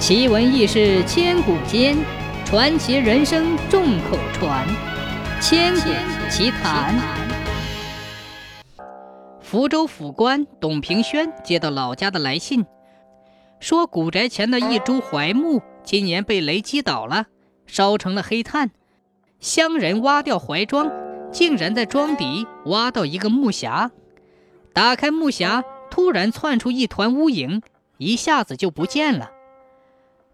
奇闻异事千古间，传奇人生众口传。千古奇谈。福州府官董平轩接到老家的来信，说古宅前的一株槐木今年被雷击倒了，烧成了黑炭。乡人挖掉槐桩，竟然在桩底挖到一个木匣。打开木匣，突然窜出一团乌影，一下子就不见了。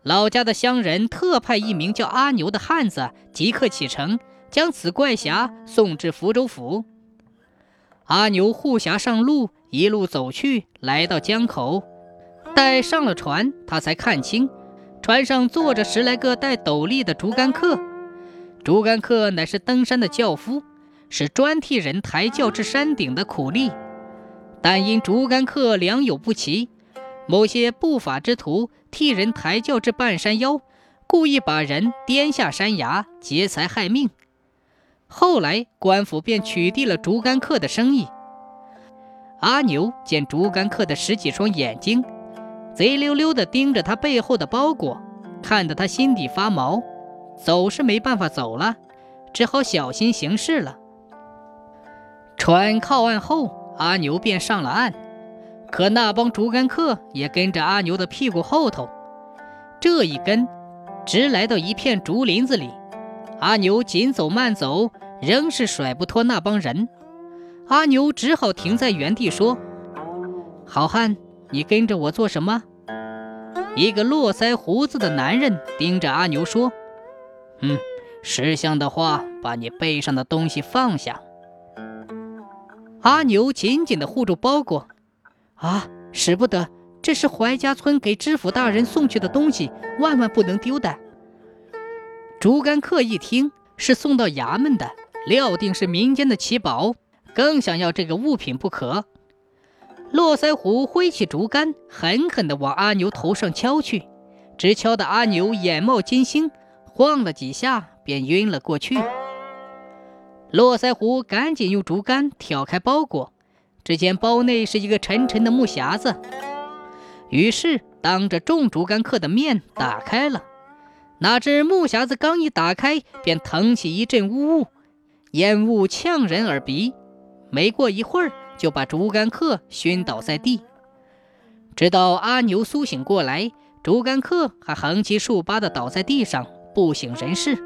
老家的乡人特派一名叫阿牛的汉子即刻启程，将此怪侠送至福州府。阿牛护侠上路，一路走去，来到江口。待上了船，他才看清，船上坐着十来个戴斗笠的竹竿客。竹竿客乃是登山的轿夫，是专替人抬轿至山顶的苦力。但因竹竿客良莠不齐。某些不法之徒替人抬轿至半山腰，故意把人颠下山崖，劫财害命。后来官府便取缔了竹竿客的生意。阿牛见竹竿客的十几双眼睛，贼溜溜地盯着他背后的包裹，看得他心底发毛，走是没办法走了，只好小心行事了。船靠岸后，阿牛便上了岸。可那帮竹竿客也跟着阿牛的屁股后头，这一跟，直来到一片竹林子里。阿牛紧走慢走，仍是甩不脱那帮人。阿牛只好停在原地说：“好汉，你跟着我做什么？”一个络腮胡子的男人盯着阿牛说：“嗯，识相的话，把你背上的东西放下。”阿牛紧紧地护住包裹。啊，使不得！这是怀家村给知府大人送去的东西，万万不能丢的。竹竿客一听是送到衙门的，料定是民间的奇宝，更想要这个物品不可。络腮胡挥起竹竿，狠狠地往阿牛头上敲去，直敲得阿牛眼冒金星，晃了几下便晕了过去。络腮胡赶紧用竹竿挑开包裹。只见包内是一个沉沉的木匣子，于是当着众竹竿客的面打开了。哪知木匣子刚一打开，便腾起一阵乌雾，烟雾呛人耳鼻。没过一会儿，就把竹竿客熏倒在地。直到阿牛苏醒过来，竹竿客还横七竖八地倒在地上，不省人事。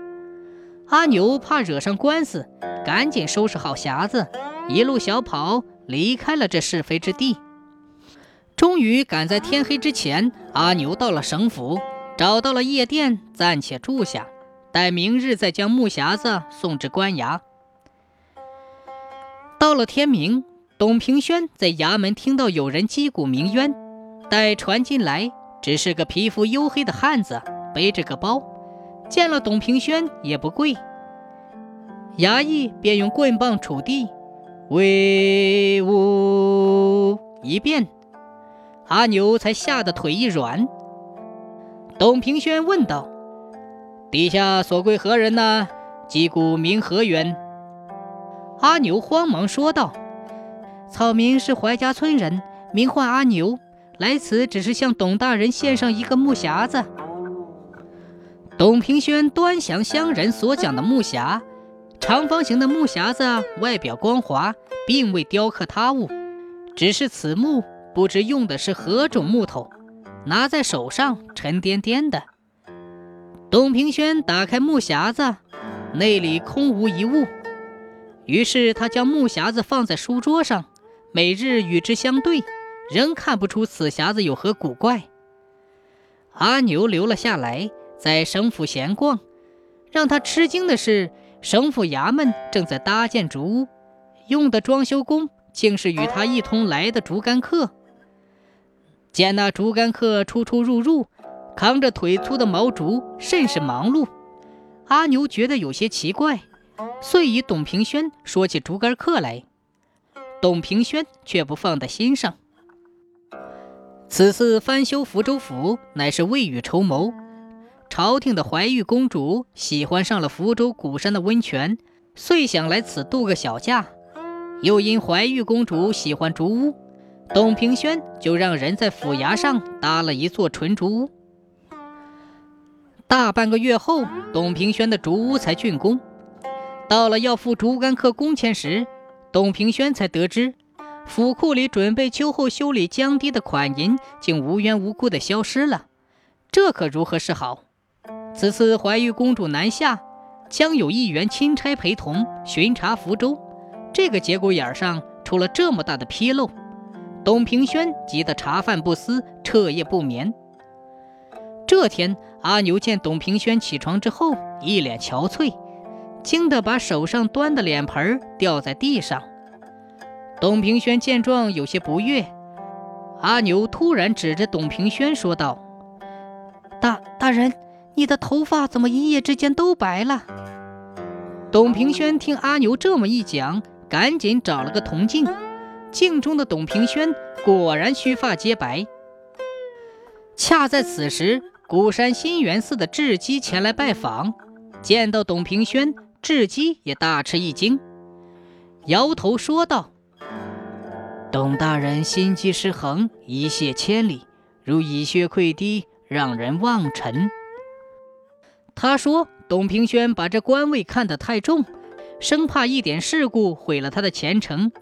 阿牛怕惹上官司，赶紧收拾好匣子，一路小跑。离开了这是非之地，终于赶在天黑之前，阿牛到了省府，找到了夜店，暂且住下，待明日再将木匣子送至官衙。到了天明，董平轩在衙门听到有人击鼓鸣冤，待传进来，只是个皮肤黝黑的汉子，背着个包，见了董平轩也不跪，衙役便用棍棒杵地。威武一遍，阿牛才吓得腿一软。董平轩问道：“底下所归何人呢？击鼓名何缘？”阿牛慌忙说道：“草民是怀家村人，名唤阿牛，来此只是向董大人献上一个木匣子。”董平轩端详乡人所讲的木匣。长方形的木匣子外表光滑，并未雕刻他物，只是此木不知用的是何种木头，拿在手上沉甸甸的。董平轩打开木匣子，内里空无一物，于是他将木匣子放在书桌上，每日与之相对，仍看不出此匣子有何古怪。阿牛留了下来，在省府闲逛，让他吃惊的是。省府衙门正在搭建竹屋，用的装修工竟是与他一同来的竹竿客。见那竹竿客出出入入，扛着腿粗的毛竹，甚是忙碌。阿牛觉得有些奇怪，遂与董平轩说起竹竿客来。董平轩却不放在心上。此次翻修福州府，乃是未雨绸缪。朝廷的怀玉公主喜欢上了福州鼓山的温泉，遂想来此度个小假。又因怀玉公主喜欢竹屋，董平轩就让人在府衙上搭了一座纯竹屋。大半个月后，董平轩的竹屋才竣工。到了要付竹竿客工钱时，董平轩才得知，府库里准备秋后修理江堤的款银竟无缘无故的消失了。这可如何是好？此次怀玉公主南下，将有一员钦差陪同巡查福州。这个节骨眼上出了这么大的纰漏，董平轩急得茶饭不思，彻夜不眠。这天，阿牛见董平轩起床之后一脸憔悴，惊得把手上端的脸盆掉在地上。董平轩见状有些不悦，阿牛突然指着董平轩说道：“大大人，你的头发怎么一夜之间都白了？”董平轩听阿牛这么一讲。赶紧找了个铜镜，镜中的董平轩果然须发皆白。恰在此时，鼓山新源寺的智基前来拜访，见到董平轩，智基也大吃一惊，摇头说道：“董大人心机失衡，一泻千里，如以血溃堤，让人望尘。”他说：“董平轩把这官位看得太重。”生怕一点事故毁了他的前程，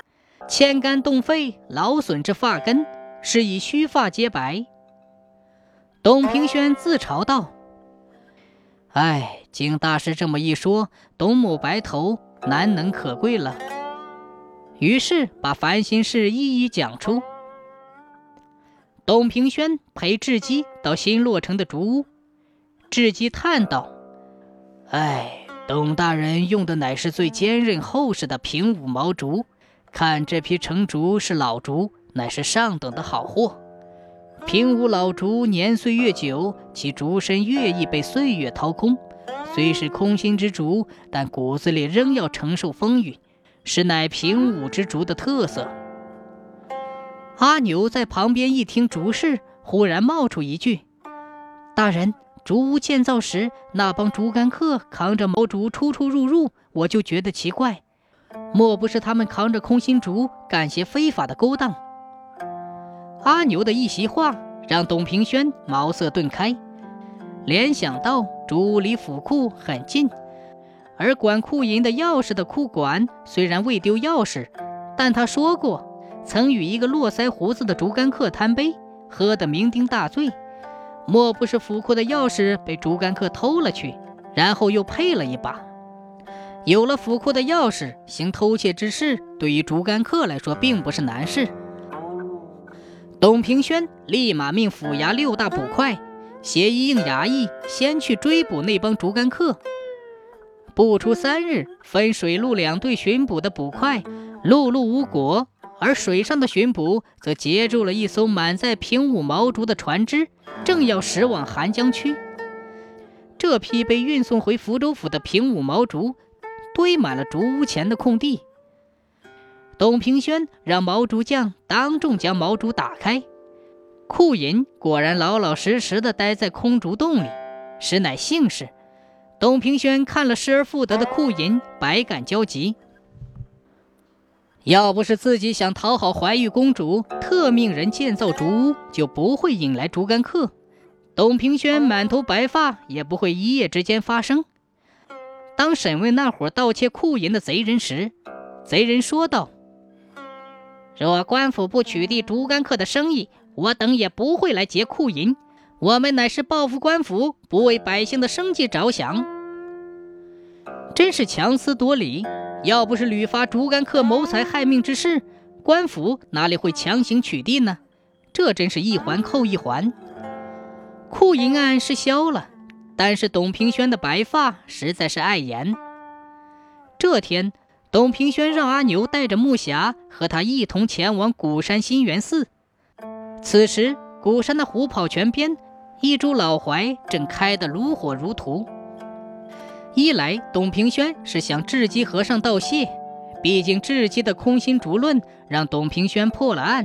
牵肝动肺，劳损这发根，是以须发皆白。董平轩自嘲道：“哎，经大师这么一说，董某白头难能可贵了。”于是把烦心事一一讲出。董平轩陪智基到新落成的竹屋，智基叹道：“哎。”董大人用的乃是最坚韧厚实的平武毛竹，看这批成竹是老竹，乃是上等的好货。平武老竹年岁越久，其竹身越易被岁月掏空。虽是空心之竹，但骨子里仍要承受风雨，实乃平武之竹的特色。阿牛在旁边一听竹事，忽然冒出一句：“大人。”竹屋建造时，那帮竹竿客扛着毛竹出出入入，我就觉得奇怪，莫不是他们扛着空心竹干些非法的勾当？阿牛的一席话让董平轩茅塞顿开，联想到竹屋离府库很近，而管库银的钥匙的库管虽然未丢钥匙，但他说过曾与一个络腮胡子的竹竿客贪杯，喝得酩酊大醉。莫不是府库的钥匙被竹竿客偷了去，然后又配了一把？有了府库的钥匙，行偷窃之事，对于竹竿客来说并不是难事。董平轩立马命府衙六大捕快携一应衙役，先去追捕那帮竹竿客。不出三日，分水陆两队巡捕的捕快，碌碌无果。而水上的巡捕则截住了一艘满载平武毛竹的船只，正要驶往寒江区。这批被运送回福州府的平武毛竹，堆满了竹屋前的空地。董平轩让毛竹匠当众将毛竹打开，库银果然老老实实的待在空竹洞里，实乃幸事。董平轩看了失而复得的库银，百感交集。要不是自己想讨好怀玉公主，特命人建造竹屋，就不会引来竹竿客。董平轩满头白发，也不会一夜之间发生。当审问那伙盗窃库银的贼人时，贼人说道：“若官府不取缔竹竿客的生意，我等也不会来劫库银。我们乃是报复官府，不为百姓的生计着想。”真是强词夺理。要不是屡发竹竿客谋财害命之事，官府哪里会强行取缔呢？这真是一环扣一环。库银案是消了，但是董平轩的白发实在是碍眼。这天，董平轩让阿牛带着木匣和他一同前往古山新源寺。此时，古山的虎跑泉边，一株老槐正开得如火如荼。一来，董平轩是向智基和尚道谢，毕竟智基的空心竹论让董平轩破了案；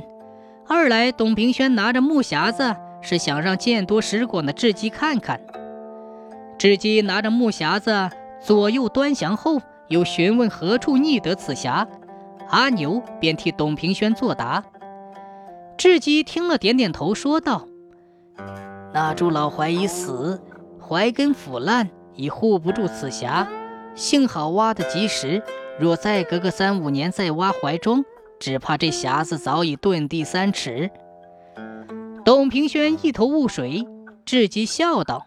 二来，董平轩拿着木匣子是想让见多识广的智基看看。智基拿着木匣子左右端详后，又询问何处觅得此匣，阿牛便替董平轩作答。智基听了，点点头，说道：“那株老怀已死。”怀根腐烂，已护不住此匣。幸好挖得及时，若再隔个三五年再挖怀中，只怕这匣子早已遁地三尺。董平轩一头雾水，智吉笑道：“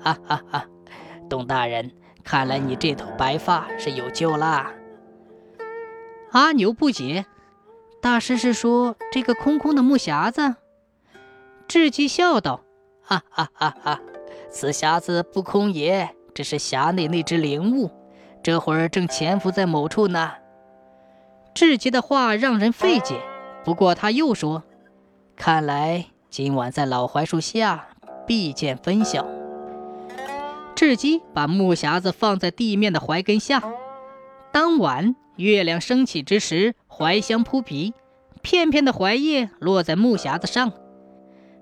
哈哈哈，董大人，看来你这头白发是有救啦。”阿牛不解：“大师是说这个空空的木匣子？”智吉笑道：“哈哈哈哈，此匣子不空也，只是匣内那只灵物，这会儿正潜伏在某处呢。”智吉的话让人费解，不过他又说：“看来今晚在老槐树下必见分晓。”智吉把木匣子放在地面的槐根下，当晚。月亮升起之时，槐香扑鼻，片片的槐叶落在木匣子上。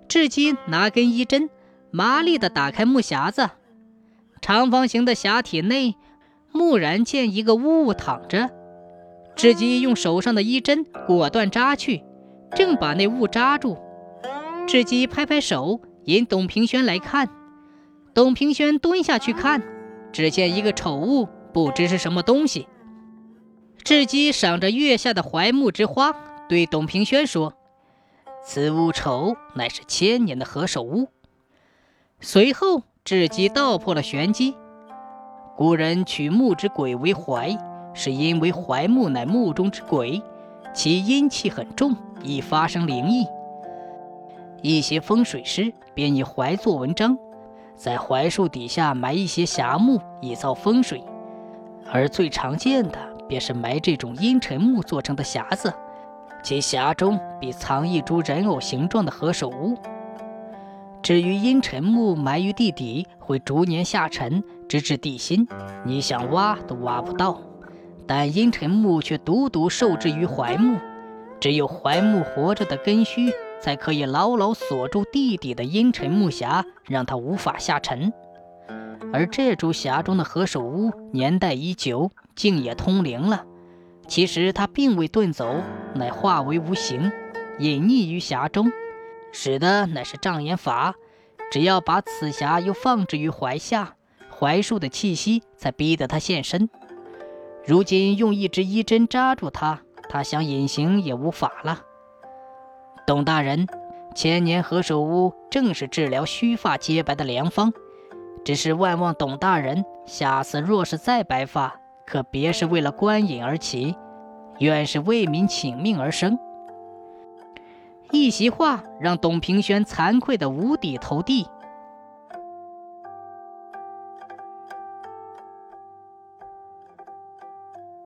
智基拿根衣针，麻利地打开木匣子，长方形的匣体内，蓦然见一个物躺着。智基用手上的衣针果断扎去，正把那物扎住。智基拍拍手，引董平轩来看。董平轩蹲下去看，只见一个丑物，不知是什么东西。智基赏着月下的槐木之花，对董平轩说：“此物丑，乃是千年的何首乌。”随后，智基道破了玄机：古人取木之鬼为槐，是因为槐木乃木中之鬼，其阴气很重，易发生灵异。一些风水师便以槐做文章，在槐树底下埋一些匣木，以造风水，而最常见的。便是埋这种阴沉木做成的匣子，其匣中必藏一株人偶形状的何首乌。至于阴沉木埋于地底，会逐年下沉，直至地心，你想挖都挖不到。但阴沉木却独独受制于槐木，只有槐木活着的根须，才可以牢牢锁住地底的阴沉木匣，让它无法下沉。而这株匣中的何首乌年代已久。竟也通灵了。其实它并未遁走，乃化为无形，隐匿于匣中，使的乃是障眼法。只要把此匣又放置于怀下，槐树的气息才逼得他现身。如今用一支衣针扎住他，他想隐形也无法了。董大人，千年何首乌正是治疗须发皆白的良方。只是万望董大人，下次若是再白发，可别是为了官隐而起，愿是为民请命而生。一席话让董平轩惭愧的五体投地。